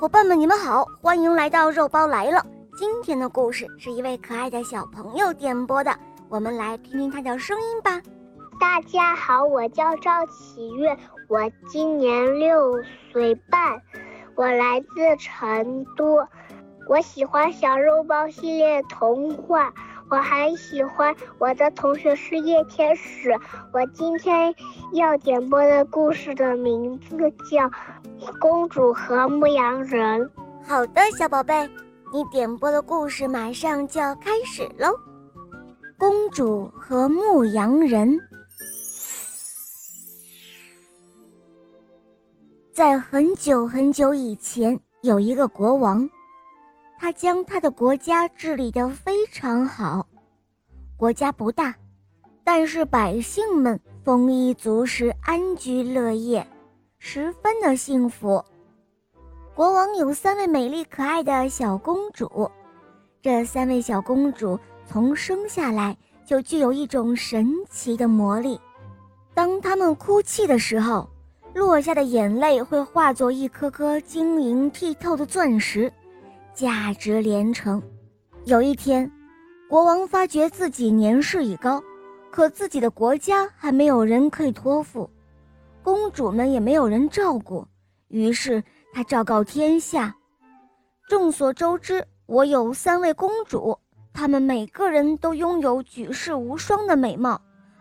伙伴们，你们好，欢迎来到肉包来了。今天的故事是一位可爱的小朋友点播的，我们来听听他的声音吧。大家好，我叫赵启月，我今年六岁半，我来自成都，我喜欢小肉包系列童话。我还喜欢我的同学是叶天使。我今天要点播的故事的名字叫《公主和牧羊人》。好的，小宝贝，你点播的故事马上就要开始喽，《公主和牧羊人》。在很久很久以前，有一个国王。他将他的国家治理得非常好，国家不大，但是百姓们丰衣足食，安居乐业，十分的幸福。国王有三位美丽可爱的小公主，这三位小公主从生下来就具有一种神奇的魔力，当她们哭泣的时候，落下的眼泪会化作一颗颗晶莹剔透的钻石。价值连城。有一天，国王发觉自己年事已高，可自己的国家还没有人可以托付，公主们也没有人照顾。于是他昭告天下：众所周知，我有三位公主，她们每个人都拥有举世无双的美貌，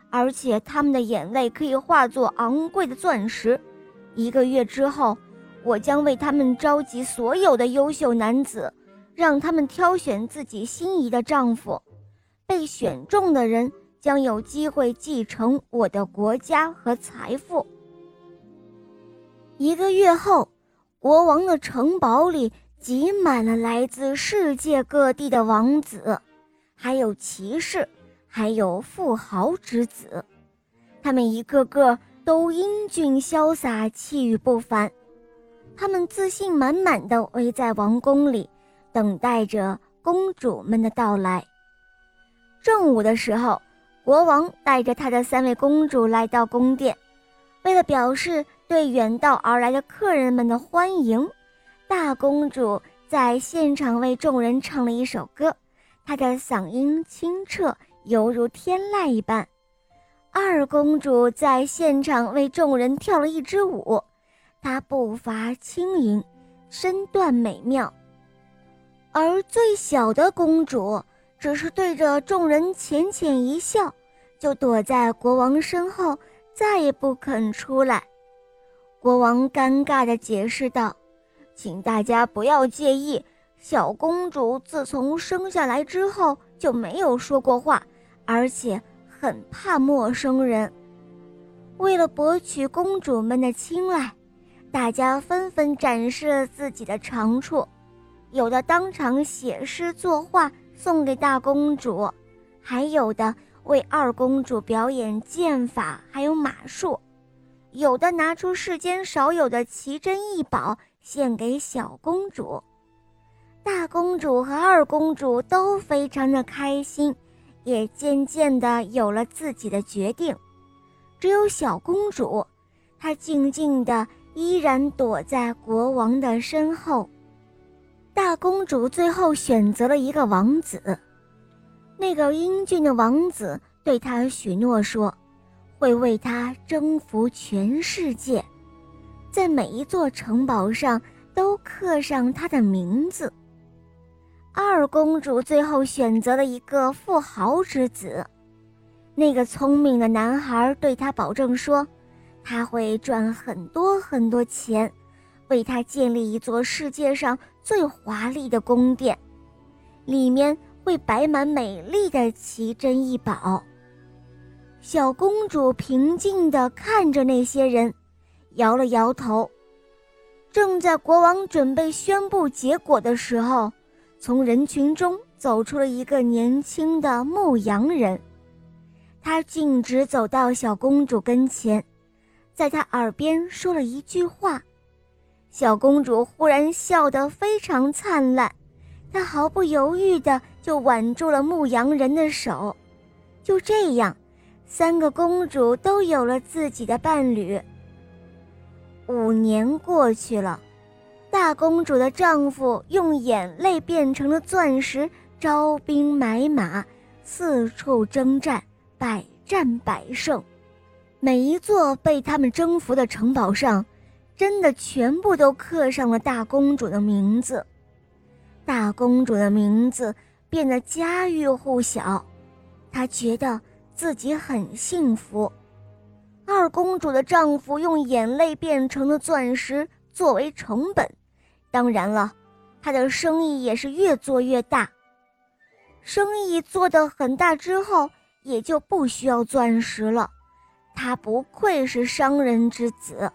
而且她们的眼泪可以化作昂贵的钻石。一个月之后。我将为他们召集所有的优秀男子，让他们挑选自己心仪的丈夫。被选中的人将有机会继承我的国家和财富。一个月后，国王的城堡里挤满了来自世界各地的王子，还有骑士，还有富豪之子。他们一个个都英俊潇洒，气宇不凡。他们自信满满的围在王宫里，等待着公主们的到来。正午的时候，国王带着他的三位公主来到宫殿，为了表示对远道而来的客人们的欢迎，大公主在现场为众人唱了一首歌，她的嗓音清澈，犹如天籁一般。二公主在现场为众人跳了一支舞。她步伐轻盈，身段美妙，而最小的公主只是对着众人浅浅一笑，就躲在国王身后，再也不肯出来。国王尴尬地解释道：“请大家不要介意，小公主自从生下来之后就没有说过话，而且很怕陌生人。为了博取公主们的青睐。”大家纷纷展示了自己的长处，有的当场写诗作画送给大公主，还有的为二公主表演剑法还有马术，有的拿出世间少有的奇珍异宝献给小公主。大公主和二公主都非常的开心，也渐渐的有了自己的决定。只有小公主，她静静的。依然躲在国王的身后。大公主最后选择了一个王子，那个英俊的王子对她许诺说，会为她征服全世界，在每一座城堡上都刻上他的名字。二公主最后选择了一个富豪之子，那个聪明的男孩对她保证说。他会赚很多很多钱，为他建立一座世界上最华丽的宫殿，里面会摆满美丽的奇珍异宝。小公主平静地看着那些人，摇了摇头。正在国王准备宣布结果的时候，从人群中走出了一个年轻的牧羊人，他径直走到小公主跟前。在他耳边说了一句话，小公主忽然笑得非常灿烂，她毫不犹豫地就挽住了牧羊人的手。就这样，三个公主都有了自己的伴侣。五年过去了，大公主的丈夫用眼泪变成了钻石，招兵买马，四处征战，百战百胜。每一座被他们征服的城堡上，真的全部都刻上了大公主的名字。大公主的名字变得家喻户晓，她觉得自己很幸福。二公主的丈夫用眼泪变成了钻石作为成本，当然了，他的生意也是越做越大。生意做得很大之后，也就不需要钻石了。他不愧是商人之子，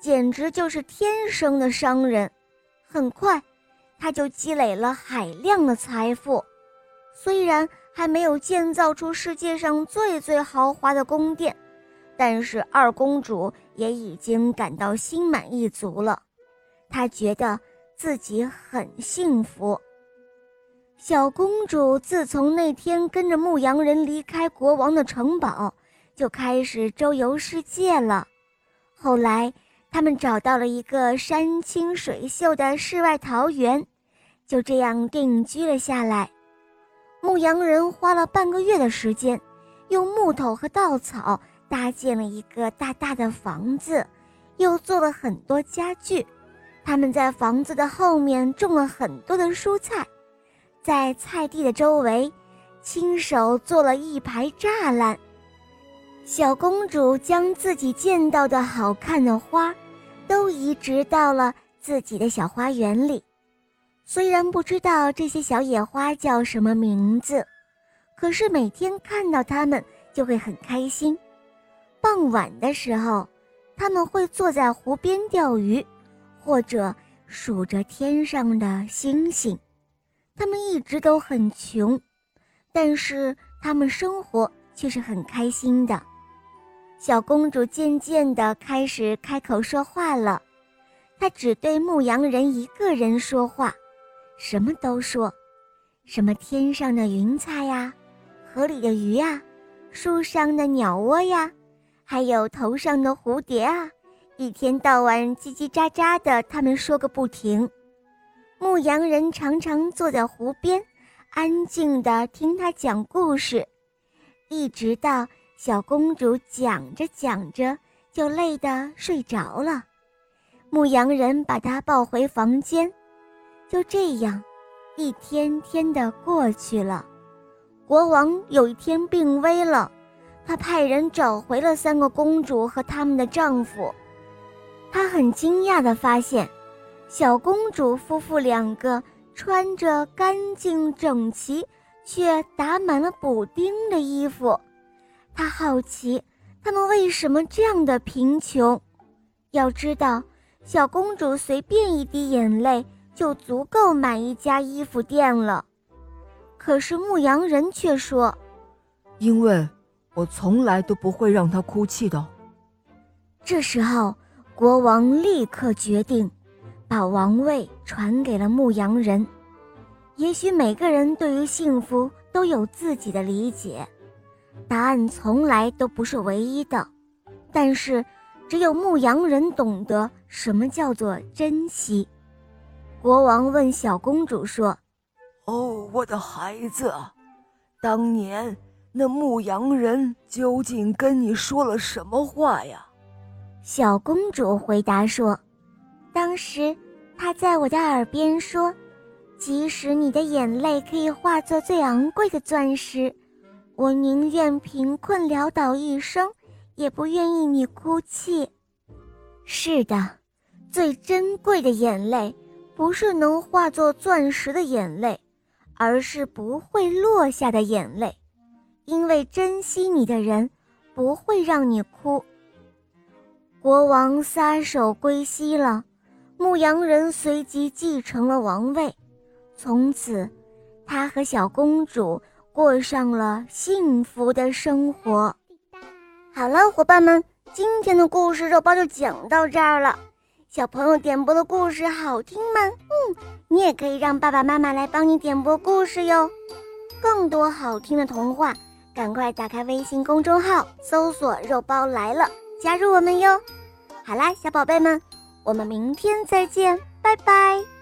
简直就是天生的商人。很快，他就积累了海量的财富。虽然还没有建造出世界上最最豪华的宫殿，但是二公主也已经感到心满意足了。她觉得自己很幸福。小公主自从那天跟着牧羊人离开国王的城堡。就开始周游世界了。后来，他们找到了一个山清水秀的世外桃源，就这样定居了下来。牧羊人花了半个月的时间，用木头和稻草搭建了一个大大的房子，又做了很多家具。他们在房子的后面种了很多的蔬菜，在菜地的周围，亲手做了一排栅栏。小公主将自己见到的好看的花，都移植到了自己的小花园里。虽然不知道这些小野花叫什么名字，可是每天看到它们就会很开心。傍晚的时候，他们会坐在湖边钓鱼，或者数着天上的星星。他们一直都很穷，但是他们生活却是很开心的。小公主渐渐地开始开口说话了，她只对牧羊人一个人说话，什么都说，什么天上的云彩呀，河里的鱼呀，树上的鸟窝呀，还有头上的蝴蝶啊，一天到晚叽叽喳喳的，他们说个不停。牧羊人常常坐在湖边，安静地听他讲故事，一直到。小公主讲着讲着就累得睡着了，牧羊人把她抱回房间。就这样，一天天的过去了。国王有一天病危了，他派人找回了三个公主和他们的丈夫。他很惊讶地发现，小公主夫妇两个穿着干净整齐却打满了补丁的衣服。他好奇，他们为什么这样的贫穷？要知道，小公主随便一滴眼泪就足够买一家衣服店了。可是牧羊人却说：“因为我从来都不会让她哭泣的。”这时候，国王立刻决定把王位传给了牧羊人。也许每个人对于幸福都有自己的理解。答案从来都不是唯一的，但是只有牧羊人懂得什么叫做珍惜。国王问小公主说：“哦，我的孩子，当年那牧羊人究竟跟你说了什么话呀？”小公主回答说：“当时他在我的耳边说，即使你的眼泪可以化作最昂贵的钻石。”我宁愿贫困潦倒一生，也不愿意你哭泣。是的，最珍贵的眼泪，不是能化作钻石的眼泪，而是不会落下的眼泪。因为珍惜你的人，不会让你哭。国王撒手归西了，牧羊人随即继承了王位，从此，他和小公主。过上了幸福的生活。好了，伙伴们，今天的故事肉包就讲到这儿了。小朋友点播的故事好听吗？嗯，你也可以让爸爸妈妈来帮你点播故事哟。更多好听的童话，赶快打开微信公众号，搜索“肉包来了”，加入我们哟。好啦，小宝贝们，我们明天再见。拜拜。